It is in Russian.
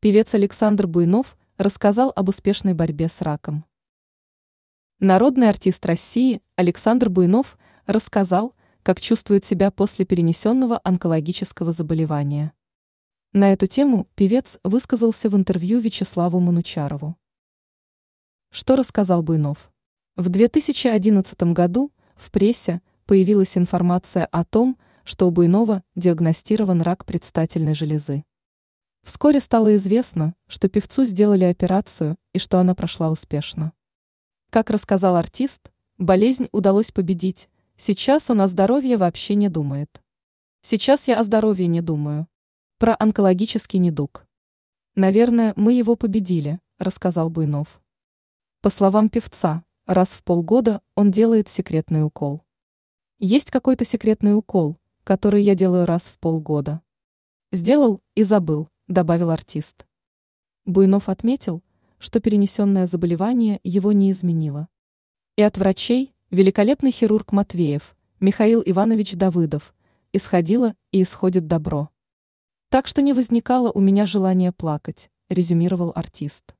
Певец Александр Буйнов рассказал об успешной борьбе с раком. Народный артист России Александр Буйнов рассказал, как чувствует себя после перенесенного онкологического заболевания. На эту тему певец высказался в интервью Вячеславу Манучарову. Что рассказал Буйнов? В 2011 году в прессе появилась информация о том, что у Буйнова диагностирован рак предстательной железы. Вскоре стало известно, что певцу сделали операцию и что она прошла успешно. Как рассказал артист, болезнь удалось победить, сейчас он о здоровье вообще не думает. Сейчас я о здоровье не думаю. Про онкологический недуг. Наверное, мы его победили, рассказал Буйнов. По словам певца, раз в полгода он делает секретный укол. Есть какой-то секретный укол, который я делаю раз в полгода. Сделал и забыл, добавил артист. Буйнов отметил, что перенесенное заболевание его не изменило. И от врачей великолепный хирург Матвеев, Михаил Иванович Давыдов, исходило и исходит добро. Так что не возникало у меня желания плакать, резюмировал артист.